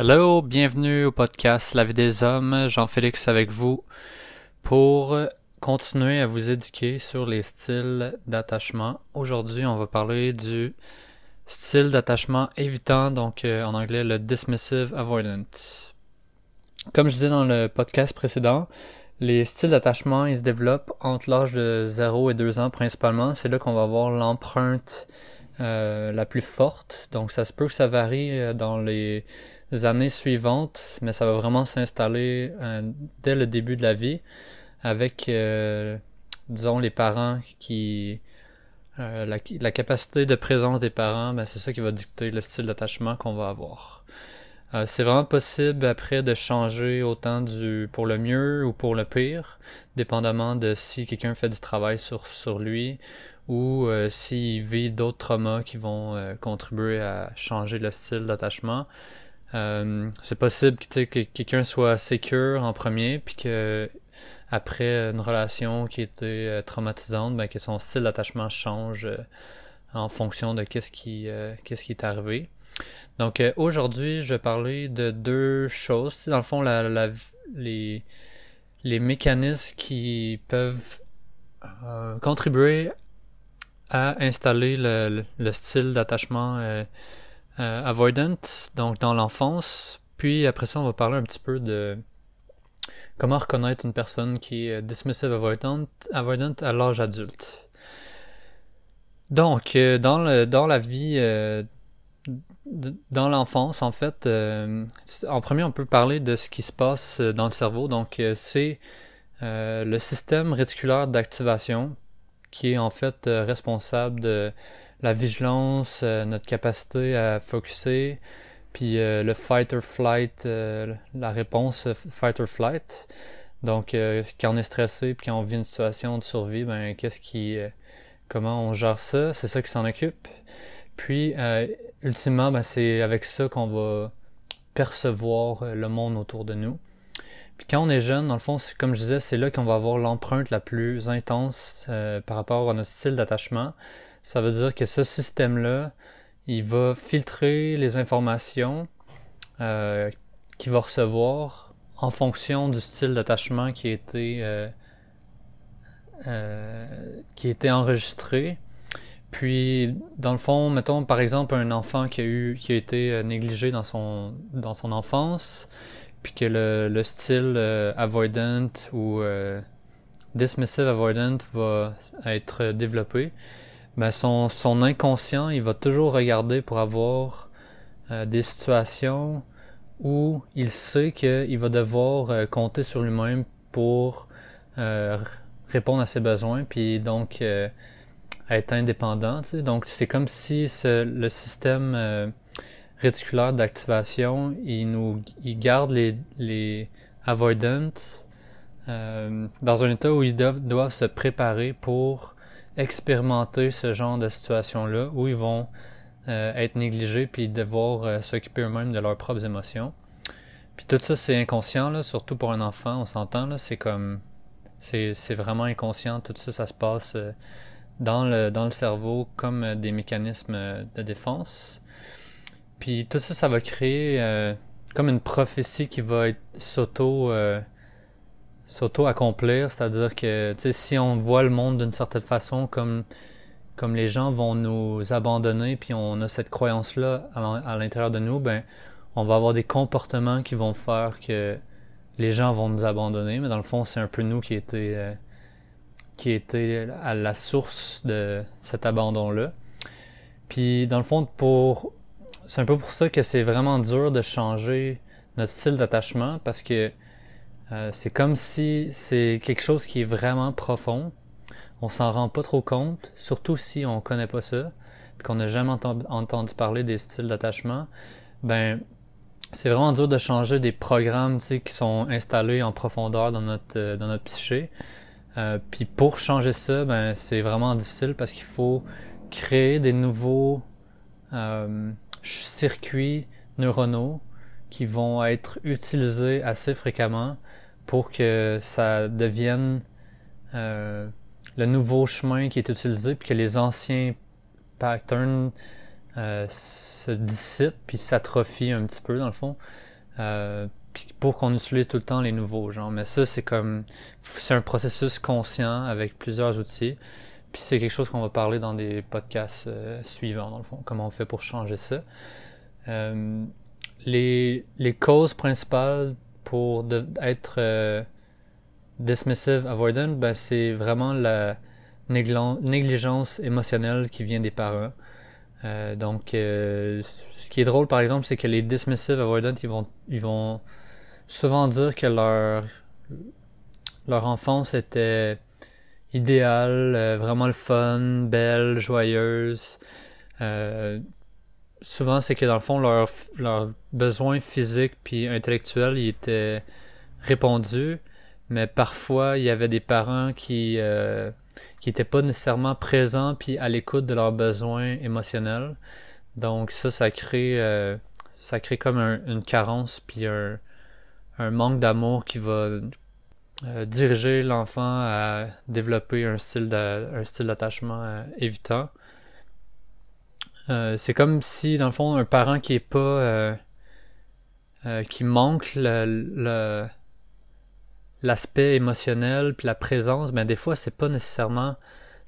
Hello, bienvenue au podcast La vie des hommes, Jean-Félix avec vous pour continuer à vous éduquer sur les styles d'attachement. Aujourd'hui, on va parler du style d'attachement évitant, donc euh, en anglais le dismissive avoidant. Comme je disais dans le podcast précédent, les styles d'attachement, ils se développent entre l'âge de 0 et 2 ans principalement. C'est là qu'on va avoir l'empreinte euh, la plus forte. Donc ça se peut que ça varie euh, dans les années suivantes, mais ça va vraiment s'installer euh, dès le début de la vie avec, euh, disons, les parents qui... Euh, la, capacité de présence des parents, ben, c'est ça qui va dicter le style d'attachement qu'on va avoir. c'est vraiment possible après de changer autant du pour le mieux ou pour le pire, dépendamment de si quelqu'un fait du travail sur, sur lui ou s'il vit d'autres traumas qui vont contribuer à changer le style d'attachement. Euh, c'est possible que, que quelqu'un soit secure en premier, puis que après une relation qui était euh, traumatisante, ben, que son style d'attachement change euh, en fonction de qu'est-ce qui, qu'est-ce qui est arrivé. Donc aujourd'hui, je vais parler de deux choses. Dans le fond, la, la, les, les mécanismes qui peuvent contribuer à installer le, le style d'attachement euh, avoidant, donc dans l'enfance. Puis après ça, on va parler un petit peu de comment reconnaître une personne qui est dismissive avoidant, avoidant à l'âge adulte. Donc, euh, dans, le, dans la vie, euh, dans l'enfance, en fait, en premier, on peut parler de ce qui se passe dans le cerveau. Donc, c'est le système réticulaire d'activation qui est en fait responsable de la vigilance, euh, notre capacité à focuser, puis euh, le fight or flight, euh, la réponse fight or flight. Donc, quand on est stressé puis quand on vit une situation de survie, ben qu'est-ce qui, comment on gère ça? C'est ça qui s'en occupe. Puis, ultimement, ben, c'est avec ça qu'on va percevoir le monde autour de nous. Puis quand on est jeune, dans le fond, comme je disais, c'est là qu'on va avoir l'empreinte la plus intense par rapport à notre style d'attachement. Ça veut dire que ce système-là, il va filtrer les informations euh, qu'il va recevoir en fonction du style d'attachement qui a été euh, euh, qui a été enregistré. Puis, dans le fond, mettons par exemple un enfant qui a eu qui a été négligé dans son dans son enfance, puis que le, le style avoidant ou dismissive avoidant va être développé ben son, son inconscient, il va toujours regarder pour avoir euh, des situations où il sait qu'il va devoir euh, compter sur lui-même pour euh, répondre à ses besoins, puis donc être indépendant. Tu sais. Donc c'est comme si ce, le système réticulaire d'activation, il nous il garde les, les avoidants dans un état où ils doivent, doivent se préparer pour expérimenter ce genre de situation-là où ils vont euh, être négligés puis devoir euh, s'occuper eux-mêmes de leurs propres émotions. Puis tout ça, c'est inconscient, là, surtout pour un enfant, on s'entend, c'est comme... C'est, vraiment inconscient, tout ça, ça se passe euh, dans, le, dans le cerveau comme des mécanismes de défense. Puis tout ça, ça va créer comme une prophétie qui va s'auto s'auto-accomplir, c'est-à-dire que si on voit le monde d'une certaine façon comme comme les gens vont nous abandonner, puis on a cette croyance-là à l'intérieur de nous, ben on va avoir des comportements qui vont faire que les gens vont nous abandonner, mais dans le fond, c'est un peu nous qui était euh, qui était à la source de cet abandon-là. Puis dans le fond, pour c'est un peu pour ça que c'est vraiment dur de changer notre style d'attachement parce que euh, c'est comme si c'est quelque chose qui est vraiment profond. On s'en rend pas trop compte, surtout si on connaît pas ça, qu'on n'a jamais entendu parler des styles d'attachement. Ben, c'est vraiment dur de changer des programmes qui sont installés en profondeur dans notre euh, dans notre psyché. Euh, puis pour changer ça, ben c'est vraiment difficile parce qu'il faut créer des nouveaux circuits neuronaux qui vont être utilisés assez fréquemment pour que ça devienne euh, le nouveau chemin qui est utilisé, puis que les anciens patterns se dissipe puis s'atrophie un petit peu dans le fond. pour qu'on utilise tout le temps les nouveaux genres. Mais ça, c'est comme c'est un processus conscient avec plusieurs outils. Puis c'est quelque chose qu'on va parler dans des podcasts suivants, dans le fond, comment on fait pour changer ça. les, les causes principales pour être euh, dismissive avoidant, ben, c'est vraiment la négligence émotionnelle qui vient des parents. Euh, donc, euh, ce qui est drôle, par exemple, c'est que les dismissive avoidant, ils vont, ils vont souvent dire que leur, leur enfance était idéale, vraiment le fun, belle, joyeuse souvent, c'est que dans le fond, leurs leur besoins physiques puis intellectuels ils étaient répondus, mais parfois, il y avait des parents qui euh, qui étaient pas nécessairement présents puis à l'écoute de leurs besoins émotionnels. Donc ça, ça crée euh, ça crée comme une carence puis un, manque d'amour qui va euh, diriger l'enfant à développer un style un style d'attachement évitant. Euh, c'est comme si, dans le fond, un parent qui est pas. Euh, euh, qui manque le, l'aspect émotionnel puis la présence, ben des fois c'est pas nécessairement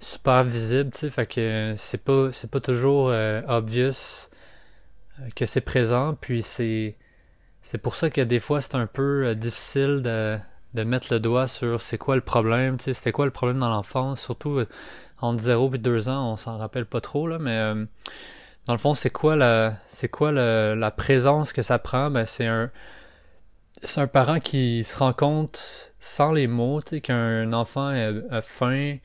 super visible, tu sais, fait que c'est pas c'est pas toujours obvious que c'est présent, puis c'est c'est pour ça que des fois c'est un peu difficile de de mettre le doigt sur c'est quoi le problème, c'était quoi le problème dans l'enfance, surtout entre 0 et 2 ans, on s'en rappelle pas trop, là, mais euh, dans le fond, c'est quoi la c'est quoi la présence que ça prend? Ben c'est un c'est un parent qui se rend compte sans les mots, tu sais, qu'un enfant a, faim,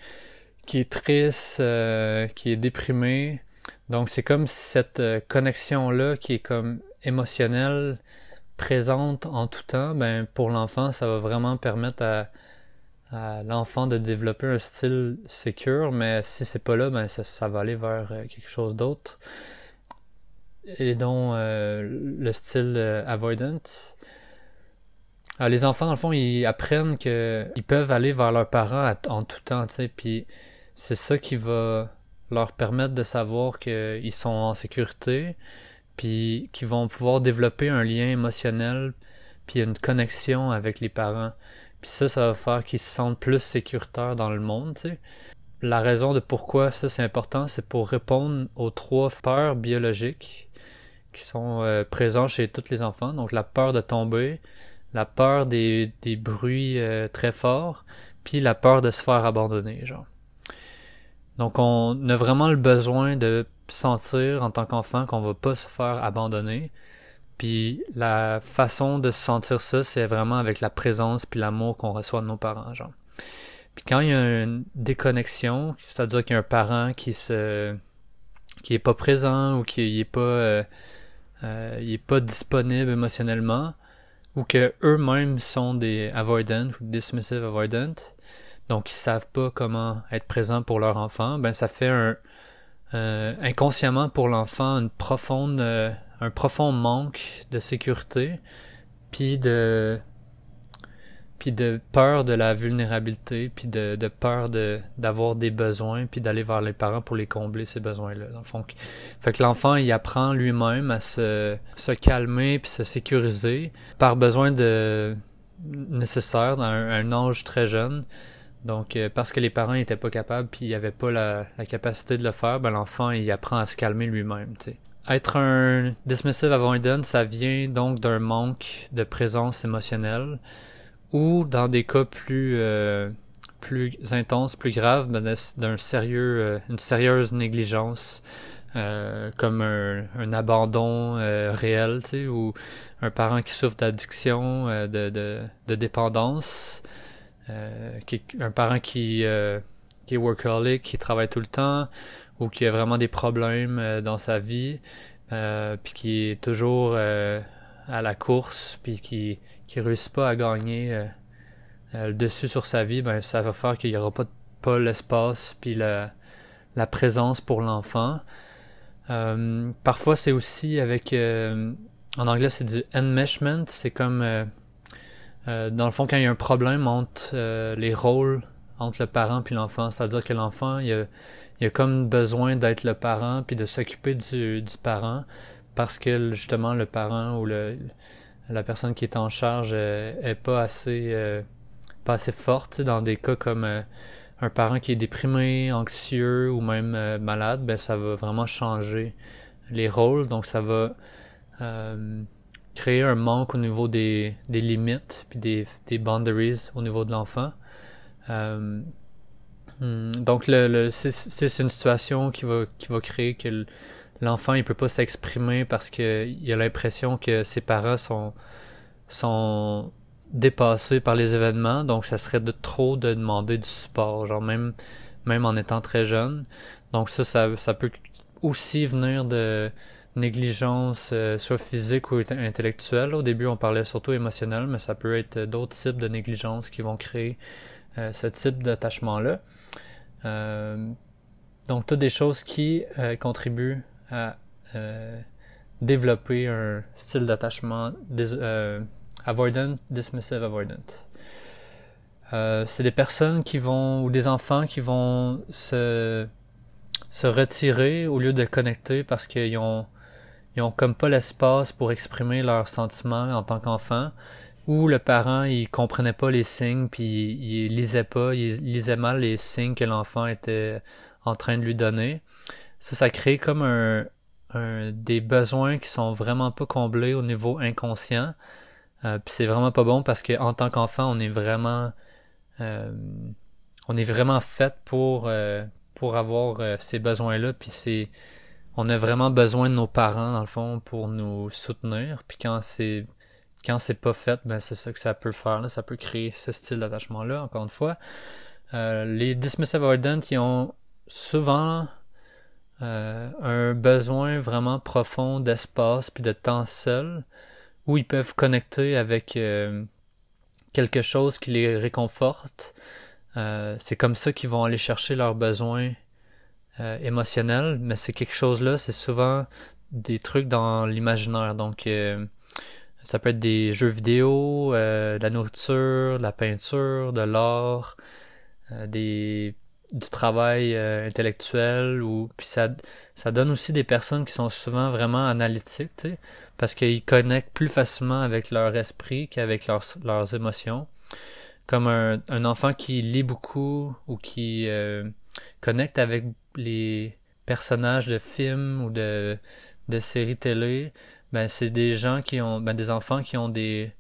qui est triste, euh, qui est déprimé. Donc c'est comme cette euh, connexion-là qui est comme émotionnelle, présente en tout temps, ben pour l'enfant, ça va vraiment permettre à à l'enfant de développer un style secure, mais si c'est pas là, ben ça, va aller vers euh, quelque chose d'autre. Et donc euh, le style euh, avoidant. les enfants, dans le fond, ils apprennent qu'ils peuvent aller vers leurs parents en tout temps, tu sais, puis c'est ça qui va leur permettre de savoir qu'ils sont en sécurité, puis qu'ils vont pouvoir développer un lien émotionnel, puis une connexion avec les parents. Puis ça, ça va faire qu'ils se sentent plus sécuritaires dans le monde, tu sais. La raison de pourquoi ça c'est important, c'est pour répondre aux trois peurs biologiques qui sont euh, présents chez tous les enfants. Donc la peur de tomber, la peur des, bruits euh, très forts, puis la peur de se faire abandonner, genre. Donc on a vraiment le besoin de sentir en tant qu'enfant qu'on va pas se faire abandonner, puis la façon de se sentir ça, c'est vraiment avec la présence puis l'amour qu'on reçoit de nos parents, genre. Puis quand il y a une déconnexion, c'est-à-dire qu'il y a un parent qui se qui est pas présent ou qui est pas euh, euh, il est pas disponible émotionnellement ou que eux-mêmes sont des avoidant ou dismissive avoidant, donc ils savent pas comment être présents pour leur enfant, ben ça fait un euh, inconsciemment pour l'enfant une profonde un profond manque de sécurité, puis de puis de peur de la vulnérabilité, puis de, de peur de d'avoir des besoins, puis d'aller vers les parents pour les combler ces besoins-là. Dans le fait que l'enfant il apprend lui-même à se se calmer puis se sécuriser par besoin de nécessaire dans un, âge très jeune. Donc euh, parce que les parents n'étaient pas capables puis il avait pas la, la capacité de le faire, ben l'enfant il apprend à se calmer lui-même. Tu sais. Être un dismissive avoidant, ça vient donc d'un manque de présence émotionnelle ou dans des cas plus euh, plus intenses, plus graves, ben, d'un sérieux, euh, une sérieuse négligence, euh, comme un, un abandon réel, tu sais, ou un parent qui souffre d'addiction, de, de, de, dépendance, qui, un parent qui, qui est workaholic, qui travaille tout le temps, ou qui a vraiment des problèmes euh, dans sa vie, euh, puis qui est toujours euh, à la course, puis qui qui réussit pas à gagner le dessus sur sa vie, ben ça va faire qu'il y aura pas pas l'espace puis la la présence pour l'enfant. parfois c'est aussi avec en anglais c'est du enmeshment, c'est comme dans le fond quand il y a un problème entre les rôles entre le parent puis l'enfant. C'est-à-dire que l'enfant, il a, il a comme besoin d'être le parent puis de s'occuper du, du parent parce que justement le parent ou le, la personne qui est en charge euh, est pas assez euh, pas assez forte dans des cas comme euh, un parent qui est déprimé, anxieux ou même malade, ben ça va vraiment changer les rôles, donc ça va créer un manque au niveau des, des limites puis des, des boundaries au niveau de l'enfant. Hmm, donc le, le c'est une situation qui va qui va créer que l'enfant il peut pas s'exprimer parce qu'il a l'impression que ses parents sont sont dépassés par les événements, donc ça serait de trop de demander du support, genre même même en étant très jeune. Donc ça, ça, ça peut aussi venir de négligence, euh, soit physique ou intellectuelle. Au début, on parlait surtout émotionnel, mais ça peut être d'autres types de négligence qui vont créer euh, ce type d'attachement-là. Euh, donc, toutes des choses qui contribuent à euh, développer un style d'attachement euh, avoidant, dismissive avoidant. Euh, c'est des personnes qui vont ou des enfants qui vont se se retirer au lieu de connecter parce qu'ils ont ils ont comme pas l'espace pour exprimer leurs sentiments en tant qu'enfant ou le parent il comprenait pas les signes puis il, lisait pas il lisait mal les signes que l'enfant était en train de lui donner ça, ça crée comme un, des besoins qui sont vraiment pas comblés au niveau inconscient. Euh, puis c'est vraiment pas bon parce qu'en tant qu'enfant, on est vraiment euh, on est vraiment fait pour euh, pour avoir ces besoins-là. Puis c'est on a vraiment besoin de nos parents dans le fond pour nous soutenir. Puis quand c'est quand c'est pas fait, ben c'est ça que ça peut faire. Là. Ça peut créer ce style d'attachement-là. Encore une fois, les dismissive avoidant, ils ont souvent euh, un besoin vraiment profond d'espace puis de temps seul où ils peuvent connecter avec euh, quelque chose qui les réconforte. Euh, c'est comme ça qu'ils vont aller chercher leurs besoins émotionnels, mais c'est quelque chose là, c'est souvent des trucs dans l'imaginaire. Donc ça peut être des jeux vidéo, de la nourriture, de la peinture, de l'art, des du travail euh, intellectuel ou puis ça ça donne aussi des personnes qui sont souvent vraiment analytiques tu sais, parce qu'ils connectent plus facilement avec leur esprit qu'avec leurs leurs émotions. Comme un, un enfant qui lit beaucoup ou qui euh, connecte avec les personnages de films ou de de séries télé ben c'est des gens qui ont ben des enfants qui ont des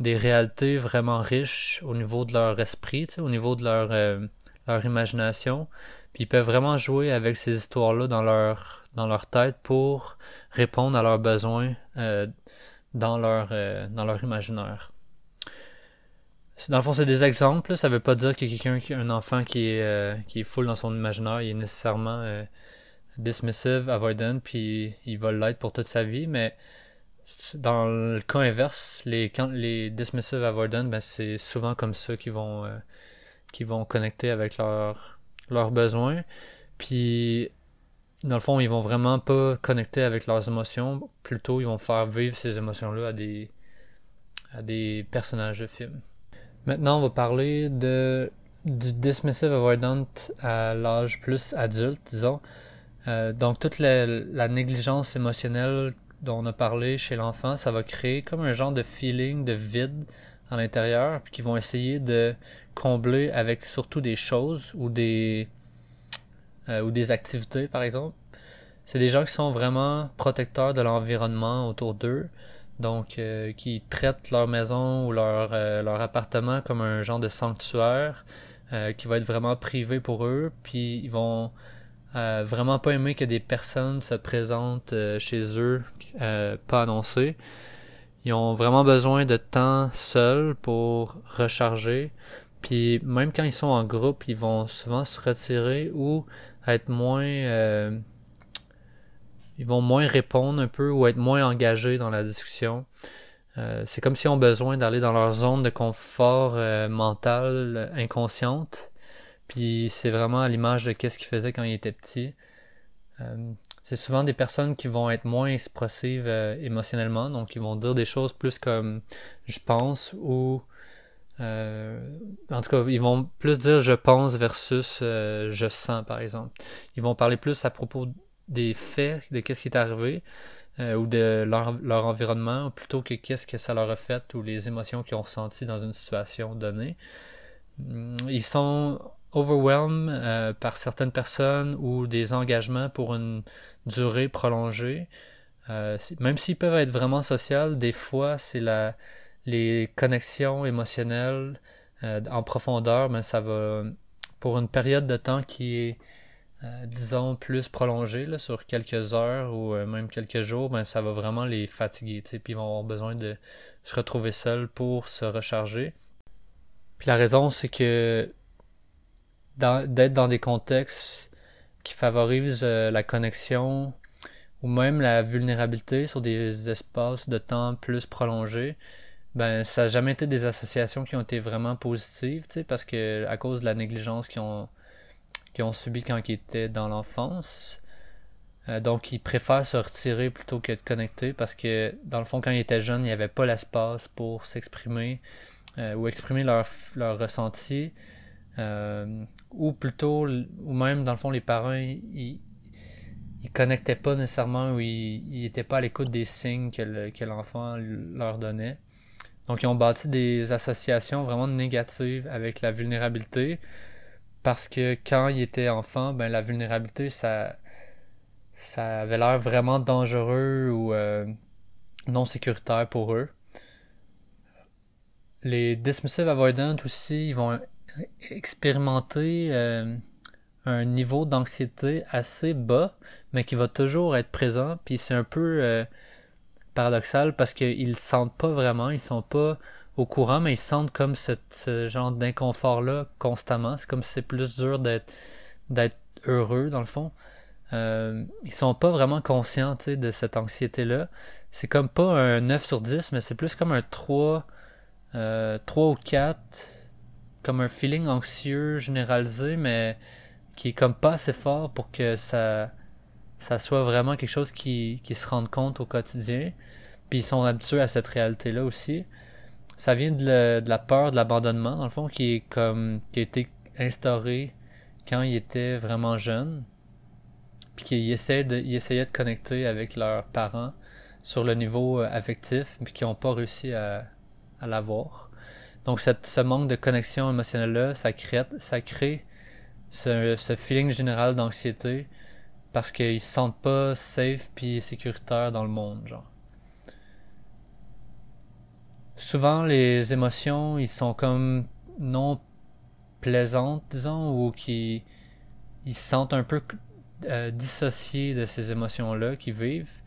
des réalités vraiment riches au niveau de leur esprit au niveau de leur euh, leur imagination, puis ils peuvent vraiment jouer avec ces histoires-là dans leur dans leur tête pour répondre à leurs besoins euh, dans leur euh, dans leur imaginaire. Dans le fond, c'est des exemples. Ça veut pas dire que quelqu'un, un enfant qui est qui est full dans son imaginaire, il est nécessairement dismissive, avoidant, puis il va l'être pour toute sa vie. Mais dans le cas inverse, les les dismissive avoidant, ben c'est souvent comme ça qu'ils vont qui vont connecter avec leurs leurs besoins. Puis dans le fond, ils vont vraiment pas connecter avec leurs émotions, plutôt ils vont faire vivre ces émotions-là à des à des personnages de films. Maintenant, on va parler de du dismissive avoidant à l'âge plus adulte, disons. Euh, donc toute la, négligence émotionnelle dont on a parlé chez l'enfant, ça va créer comme un genre de feeling de vide à l'intérieur, puis qui vont essayer de combler avec surtout des choses ou des euh, ou des activités par exemple. C'est des gens qui sont vraiment protecteurs de l'environnement autour d'eux, donc euh, qui traitent leur maison ou leur leur appartement comme un genre de sanctuaire qui va être vraiment privé pour eux, puis ils vont vraiment pas aimer que des personnes se présentent chez eux pas annoncées. Ils ont vraiment besoin de temps seul pour recharger, puis même quand ils sont en groupe, ils vont souvent se retirer ou être moins euh, ils vont moins répondre un peu ou être moins engagés dans la discussion. Euh, c'est comme s'ils ont besoin d'aller dans leur zone de confort euh, mental inconsciente. Puis c'est vraiment à l'image de qu'est-ce qu'ils faisaient quand ils étaient petits. c'est souvent des personnes qui vont être moins expressives émotionnellement, donc ils vont dire des choses plus comme je pense ou en tout cas, ils vont plus dire je pense versus je sens, par exemple. Ils vont parler plus à propos des faits, de qu'est-ce qui est arrivé, ou de leur, leur, environnement, plutôt que qu'est-ce que ça leur a fait ou les émotions qu'ils ont ressenties dans une situation donnée. Mm, ils sont overwhelmed euh, par certaines personnes ou des engagements pour une durée prolongée. Euh, même s'ils peuvent être vraiment sociaux, des fois c'est la les connexions émotionnelles euh, en profondeur, mais ça va pour une période de temps qui est disons plus prolongée sur quelques heures ou même quelques jours, ben ça va vraiment les fatiguer, puis ils vont avoir besoin de se retrouver seuls pour se recharger. Puis la raison, c'est que d'être dans des contextes qui favorisent euh, la connexion ou même la vulnérabilité sur des espaces de temps plus prolongés, ben ça n'a jamais été des associations qui ont été vraiment positives, parce que à cause de la négligence qu'ils ont, qu'ils ont subi quand ils étaient dans l'enfance. Euh, donc ils préfèrent se retirer plutôt que de connecter parce que dans le fond quand ils étaient jeunes, il n'y avait pas l'espace pour s'exprimer euh, ou exprimer leur, leur ressenti. Ou plutôt, ou même dans le fond, les parents, ils, ils connectaient pas nécessairement ou ils, n'étaient pas à l'écoute des signes que l'enfant leur donnait. Donc, ils ont bâti des associations vraiment négatives avec la vulnérabilité parce que quand ils étaient enfants, ben, la vulnérabilité, ça, ça avait l'air vraiment dangereux ou euh, non sécuritaire pour eux. Les dismissive avoidant aussi, ils vont expérimenter euh, un niveau d'anxiété assez bas, mais qui va toujours être présent. Puis c'est un peu euh, paradoxal parce qu'ils sentent pas vraiment, ils sont pas au courant, mais ils sentent comme ce, genre d'inconfort-là constamment. C'est comme si c'est plus dur d'être d'être heureux dans le fond. Euh, ils sont pas vraiment conscients de cette anxiété-là. C'est comme pas un 9 sur 10, mais c'est plus comme un 3 euh, 3 ou 4, comme un feeling anxieux généralisé, mais qui est comme pas assez fort pour que ça, ça soit vraiment quelque chose qui, qui se rende compte au quotidien. Puis ils sont habitués à cette réalité-là aussi. Ça vient de, de la peur de l'abandonnement, dans le fond, qui est comme qui a été instauré quand ils étaient vraiment jeunes. Puis qu'ils essayaient de, ils essayaient de connecter avec leurs parents sur le niveau euh, affectif, puis qui n'ont pas réussi à, à l'avoir. Donc ce manque de connexion émotionnelle-là, ça crée, ça crée ce, ce feeling général d'anxiété parce qu'ils se sentent pas safe puis sécuritaires dans le monde, genre. Souvent les émotions, ils sont comme non plaisantes, disons, ou qui ils se sentent un peu euh, dissociés de ces émotions-là qu'ils vivent.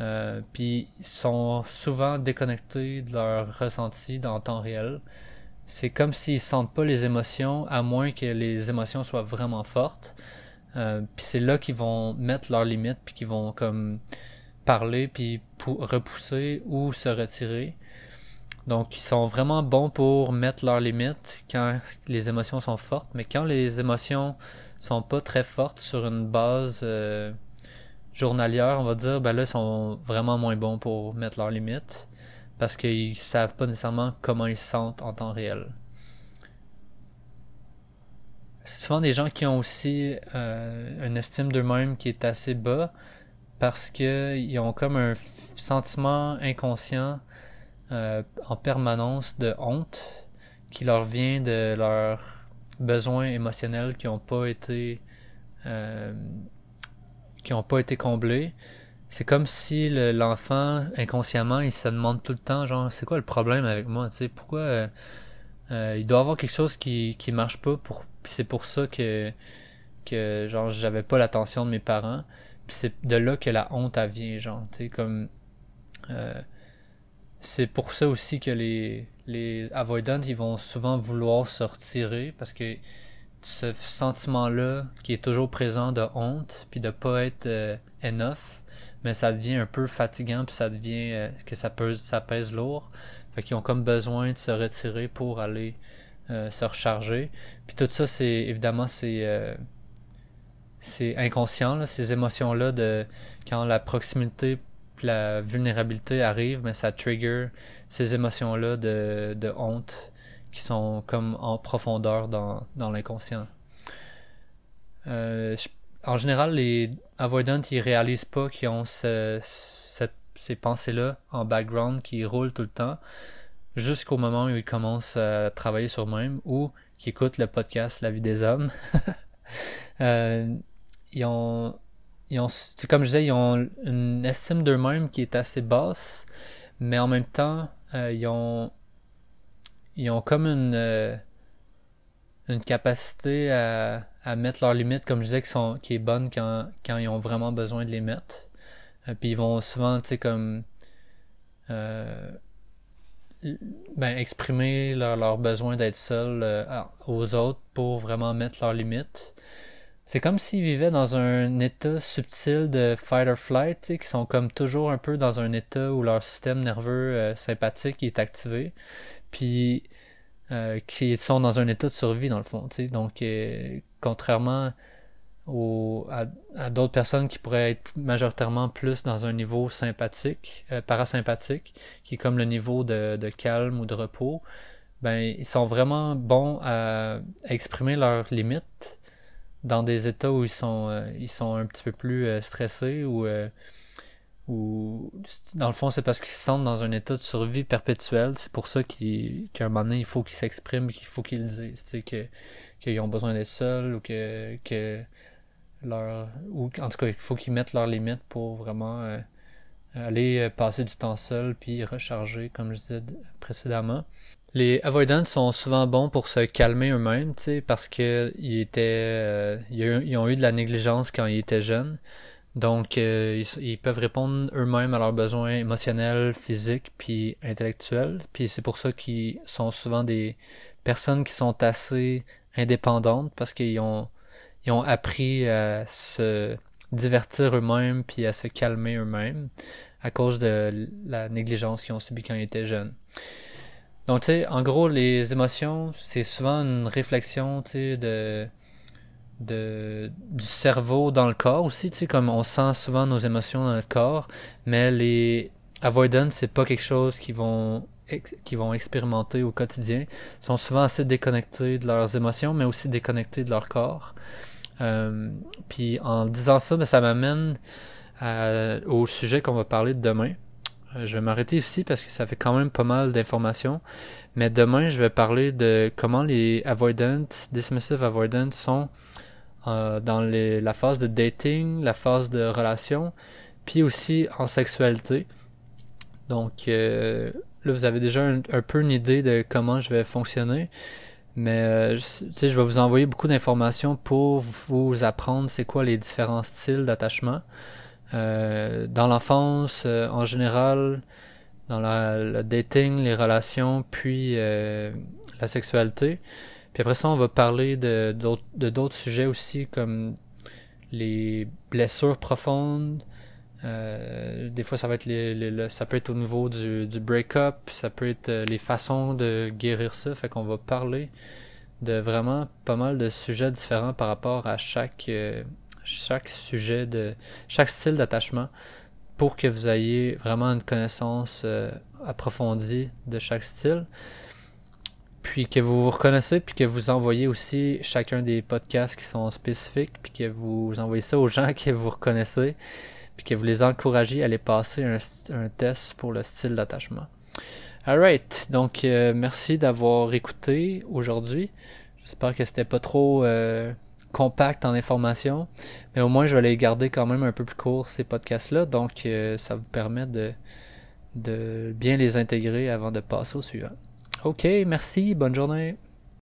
Euh, puis sont souvent déconnectés de leur ressenti dans le temps réel. C'est comme s'ils sentent pas les émotions, à moins que les émotions soient vraiment fortes. Euh, puis c'est là qu'ils vont mettre leurs limites, puis qu'ils vont comme parler, puis repousser ou se retirer. Donc ils sont vraiment bons pour mettre leurs limites quand les émotions sont fortes, mais quand les émotions sont pas très fortes sur une base euh, journalière, on va dire, ben là, sont vraiment moins bons pour mettre leurs limites parce qu'ils savent pas nécessairement comment ils se sentent en temps réel. C'est souvent des gens qui ont aussi euh, une estime d'eux-mêmes qui est assez bas parce qu'ils ont comme un sentiment inconscient euh, en permanence de honte qui leur vient de leurs besoins émotionnels qui n'ont pas été euh, qui n'ont pas été comblés. C'est comme si l'enfant, inconsciemment, il se demande tout le temps, genre, c'est quoi le problème avec moi, tu sais, pourquoi euh, euh, il doit avoir quelque chose qui, qui marche pas, pour, c'est pour ça que, que genre, j'avais pas l'attention de mes parents. Puis c'est de là que la honte, vient, genre, tu sais, comme... Euh, c'est pour ça aussi que les, les avoidants, ils vont souvent vouloir se retirer, parce que ce sentiment-là qui est toujours présent de honte, puis de pas être euh, enough, mais ça devient un peu fatigant, puis ça devient euh, que ça pèse, ça pèse lourd. Fait qu'ils ont comme besoin de se retirer pour aller euh, se recharger. Puis tout ça, c'est évidemment c'est c'est inconscient, là, ces émotions-là de quand la proximité la vulnérabilité arrive, mais ça trigger ces émotions-là de, de honte qui sont comme en profondeur dans, dans l'inconscient. Euh, en général, les avoidants, ils réalisent pas qu'ils ont ces pensées-là en background qui roulent tout le temps jusqu'au moment où ils commencent à travailler sur eux-mêmes ou qui écoutent le podcast La vie des hommes. euh, ils ont, ils ont, comme je disais, ils ont une estime d'eux-mêmes qui est assez basse, mais en même temps, euh, ils ont, ils ont comme une, euh, une capacité à, à mettre leurs limites, comme je disais, qui, sont, qui est bonne quand, quand ils ont vraiment besoin de les mettre. Euh, puis ils vont souvent, tu sais, comme euh, ben, exprimer leur, leur besoin d'être seuls aux autres pour vraiment mettre leurs limites. C'est comme s'ils vivaient dans un état subtil de fight or flight, qui sont comme toujours un peu dans un état où leur système nerveux sympathique est activé, puis euh, qui sont dans un état de survie dans le fond. Donc, euh, contrairement à, d'autres personnes qui pourraient être majoritairement plus dans un niveau sympathique, euh, parasympathique, qui est comme le niveau de, de calme ou de repos, ben ils sont vraiment bons à, à exprimer leurs limites dans des états où ils sont ils sont un petit peu plus stressés ou ou dans le fond c'est parce qu'ils se sentent dans un état de survie perpétuelle c'est pour ça qu'à un moment donné il faut qu'ils s'expriment qu'il faut qu'ils le disent. Que qu'ils ont besoin d'être seuls ou que que leur ou en tout cas il faut qu'ils mettent leurs limites pour vraiment euh, aller euh, passer du temps seul puis recharger comme je disais précédemment. Les avoidants sont souvent bons pour se calmer eux-mêmes, parce que ils étaient, euh, ils ont eu de la négligence quand ils étaient jeunes. Donc, euh, ils, peuvent répondre eux-mêmes à leurs besoins émotionnels, physiques, puis intellectuels. Puis c'est pour ça qu'ils sont souvent des personnes qui sont assez indépendantes parce qu'ils ont, ils ont appris à se divertir eux-mêmes puis à se calmer eux-mêmes à cause de la négligence qu'ils ont subie quand ils étaient jeunes. Donc, tu sais, en gros, les émotions, c'est souvent une réflexion, tu sais, de, de, du cerveau dans le corps aussi, tu sais, comme on sent souvent nos émotions dans le corps, mais les avoidants, c'est pas quelque chose qu'ils vont, qui vont expérimenter au quotidien. Ils sont souvent assez déconnectés de leurs émotions, mais aussi déconnectés de leur corps. Euh, puis en disant ça, ben, ça m'amène au sujet qu'on va parler de demain. Je vais m'arrêter ici parce que ça fait quand même pas mal d'informations. Mais demain, je vais parler de comment les avoidant, dismissive avoidant sont euh, dans les, la phase de dating, la phase de relation, puis aussi en sexualité. Donc euh, là, vous avez déjà un, peu une idée de comment je vais fonctionner. Mais euh, je, vais vous envoyer beaucoup d'informations pour vous apprendre c'est quoi les différents styles d'attachement. Dans l'enfance, en général, dans la, le dating, les relations, puis la sexualité. Puis après ça, on va parler de d'autres sujets aussi comme les blessures profondes. Euh, des fois, ça va être ça peut être au niveau du, du break-up, ça peut être les façons de guérir ça. Fait qu'on va parler de vraiment pas mal de sujets différents par rapport à chaque euh, chaque sujet de chaque style d'attachement pour que vous ayez vraiment une connaissance euh, approfondie de chaque style puis que vous vous reconnaissez puis que vous envoyez aussi chacun des podcasts qui sont spécifiques puis que vous envoyez ça aux gens que vous reconnaissez puis que vous les encouragez à aller passer un, test pour le style d'attachement. Alright, donc euh, merci d'avoir écouté aujourd'hui. J'espère que c'était pas trop euh, compact en information, mais au moins je vais les garder quand même un peu plus courts ces podcasts-là, donc euh, ça vous permet de, de bien les intégrer avant de passer au suivant. Ok, merci, bonne journée.